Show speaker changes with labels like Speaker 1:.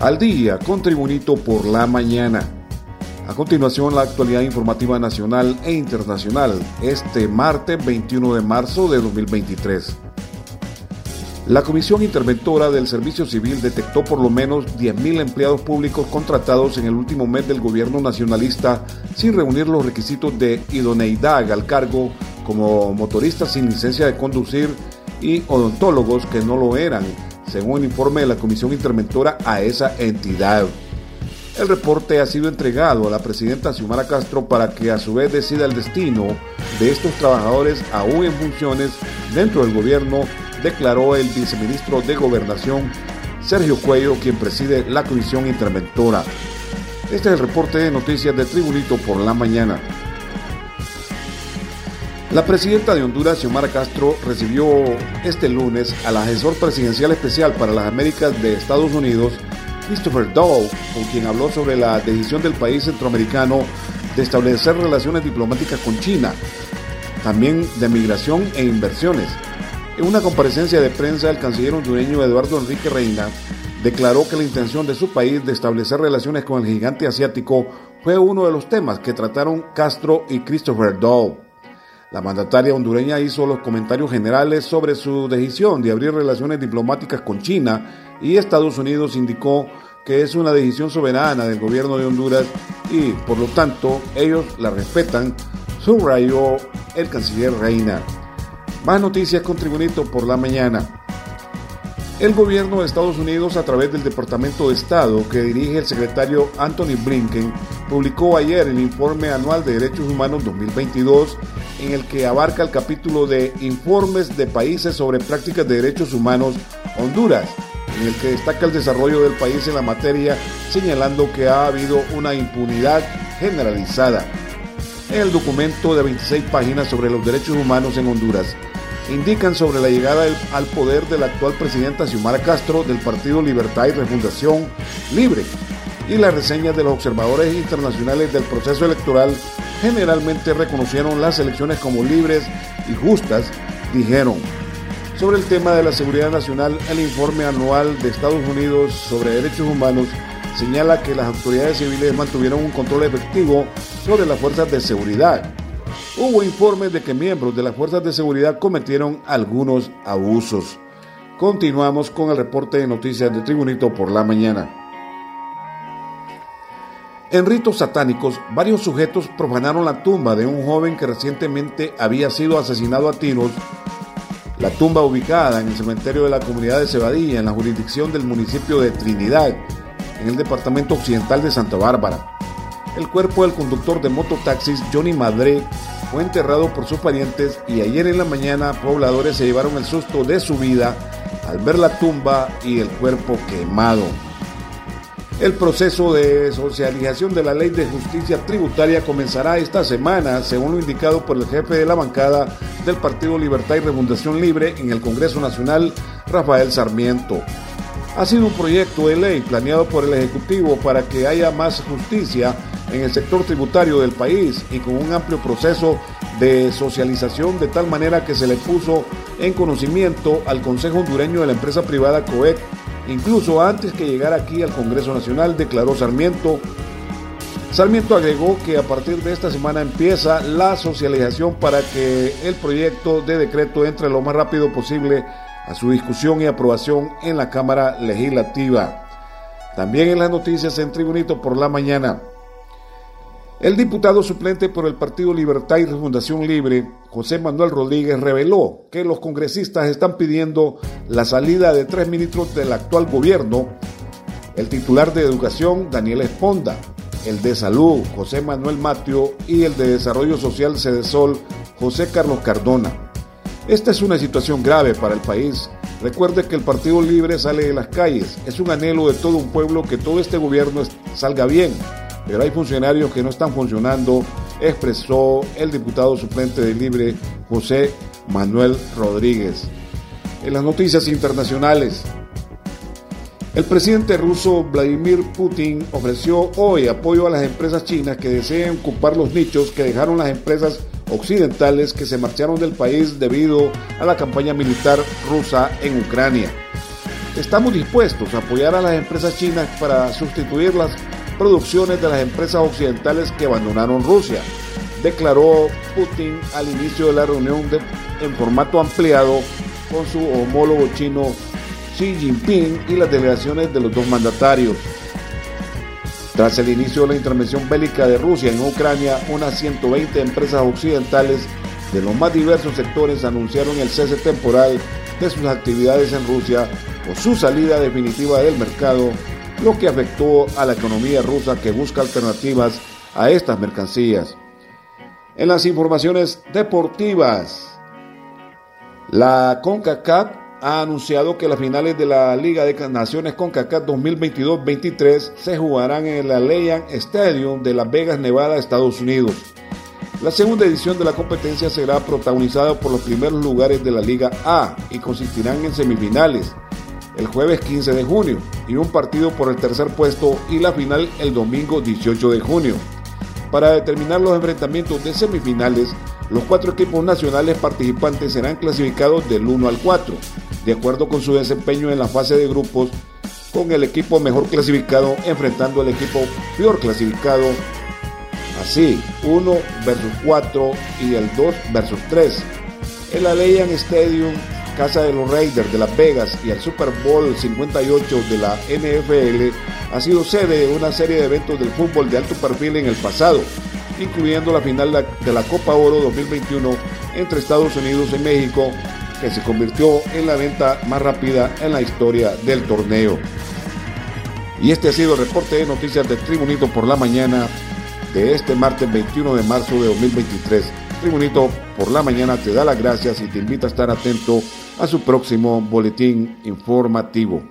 Speaker 1: al día con Tribunito por la mañana. A continuación, la actualidad informativa nacional e internacional este martes 21 de marzo de 2023. La Comisión Interventora del Servicio Civil detectó por lo menos 10.000 empleados públicos contratados en el último mes del gobierno nacionalista sin reunir los requisitos de idoneidad al cargo como motoristas sin licencia de conducir y odontólogos que no lo eran, según el informe de la Comisión Interventora a esa entidad. El reporte ha sido entregado a la presidenta Xiomara Castro para que a su vez decida el destino de estos trabajadores aún en funciones dentro del gobierno, declaró el viceministro de Gobernación Sergio Cuello, quien preside la Comisión Interventora. Este es el reporte de noticias de Tribunito por la mañana. La presidenta de Honduras, Xiomara Castro, recibió este lunes al asesor presidencial especial para las Américas de Estados Unidos, Christopher Dow, con quien habló sobre la decisión del país centroamericano de establecer relaciones diplomáticas con China, también de migración e inversiones. En una comparecencia de prensa, el canciller hondureño Eduardo Enrique Reina declaró que la intención de su país de establecer relaciones con el gigante asiático fue uno de los temas que trataron Castro y Christopher Dow. La mandataria hondureña hizo los comentarios generales sobre su decisión de abrir relaciones diplomáticas con China y Estados Unidos indicó que es una decisión soberana del gobierno de Honduras y por lo tanto ellos la respetan, subrayó el canciller Reina. Más noticias con Tribunito por la mañana. El gobierno de Estados Unidos, a través del Departamento de Estado que dirige el secretario Anthony Blinken, publicó ayer el Informe Anual de Derechos Humanos 2022, en el que abarca el capítulo de Informes de Países sobre Prácticas de Derechos Humanos Honduras, en el que destaca el desarrollo del país en la materia, señalando que ha habido una impunidad generalizada. En el documento de 26 páginas sobre los derechos humanos en Honduras, indican sobre la llegada al poder de la actual presidenta Xiomara Castro del Partido Libertad y Refundación Libre y las reseñas de los observadores internacionales del proceso electoral generalmente reconocieron las elecciones como libres y justas, dijeron. Sobre el tema de la seguridad nacional, el informe anual de Estados Unidos sobre derechos humanos señala que las autoridades civiles mantuvieron un control efectivo sobre las fuerzas de seguridad hubo informes de que miembros de las fuerzas de seguridad cometieron algunos abusos. Continuamos con el reporte de noticias de Tribunito por la mañana. En ritos satánicos, varios sujetos profanaron la tumba de un joven que recientemente había sido asesinado a tiros. La tumba ubicada en el cementerio de la comunidad de Cebadilla, en la jurisdicción del municipio de Trinidad, en el departamento occidental de Santa Bárbara. El cuerpo del conductor de mototaxis Johnny Madre fue enterrado por sus parientes y ayer en la mañana pobladores se llevaron el susto de su vida al ver la tumba y el cuerpo quemado. El proceso de socialización de la ley de justicia tributaria comenzará esta semana, según lo indicado por el jefe de la bancada del Partido Libertad y Refundación Libre en el Congreso Nacional, Rafael Sarmiento. Ha sido un proyecto de ley planeado por el Ejecutivo para que haya más justicia en el sector tributario del país y con un amplio proceso de socialización de tal manera que se le puso en conocimiento al Consejo Hondureño de la empresa privada COEC, incluso antes que llegara aquí al Congreso Nacional, declaró Sarmiento. Sarmiento agregó que a partir de esta semana empieza la socialización para que el proyecto de decreto entre lo más rápido posible a su discusión y aprobación en la Cámara Legislativa. También en las noticias en Tribunito por la mañana. El diputado suplente por el Partido Libertad y Refundación Libre, José Manuel Rodríguez, reveló que los congresistas están pidiendo la salida de tres ministros del actual gobierno, el titular de Educación, Daniel Esponda, el de Salud, José Manuel Matio, y el de Desarrollo Social, Cedesol, José Carlos Cardona. Esta es una situación grave para el país. Recuerde que el Partido Libre sale de las calles. Es un anhelo de todo un pueblo que todo este gobierno salga bien pero hay funcionarios que no están funcionando, expresó el diputado suplente de Libre José Manuel Rodríguez. En las noticias internacionales, el presidente ruso Vladimir Putin ofreció hoy apoyo a las empresas chinas que deseen ocupar los nichos que dejaron las empresas occidentales que se marcharon del país debido a la campaña militar rusa en Ucrania. Estamos dispuestos a apoyar a las empresas chinas para sustituir las producciones de las empresas occidentales que abandonaron Rusia, declaró Putin al inicio de la reunión en formato ampliado con su homólogo chino Xi Jinping y las delegaciones de los dos mandatarios. Tras el inicio de la intervención bélica de Rusia en Ucrania, unas 120 empresas occidentales de los más diversos sectores anunciaron el cese temporal de sus actividades en Rusia o su salida definitiva del mercado, lo que afectó a la economía rusa que busca alternativas a estas mercancías. En las informaciones deportivas, la CONCACAF ha anunciado que las finales de la Liga de Naciones CONCACAF 2022-23 se jugarán en el Allianz Stadium de Las Vegas, Nevada, Estados Unidos. La segunda edición de la competencia será protagonizada por los primeros lugares de la Liga A y consistirán en semifinales el jueves 15 de junio y un partido por el tercer puesto y la final el domingo 18 de junio. Para determinar los enfrentamientos de semifinales, los cuatro equipos nacionales participantes serán clasificados del 1 al 4, de acuerdo con su desempeño en la fase de grupos, con el equipo mejor clasificado enfrentando al equipo peor clasificado. Así, 1 versus 4 y el 2 versus 3. El Stadium, casa de los Raiders de Las Vegas y el Super Bowl 58 de la NFL, ha sido sede de una serie de eventos del fútbol de alto perfil en el pasado, incluyendo la final de la Copa Oro 2021 entre Estados Unidos y México, que se convirtió en la venta más rápida en la historia del torneo. Y este ha sido el reporte de noticias de Tribunito por la mañana de este martes 21 de marzo de 2023. Tribunito por la mañana te da las gracias y te invita a estar atento a su próximo boletín informativo.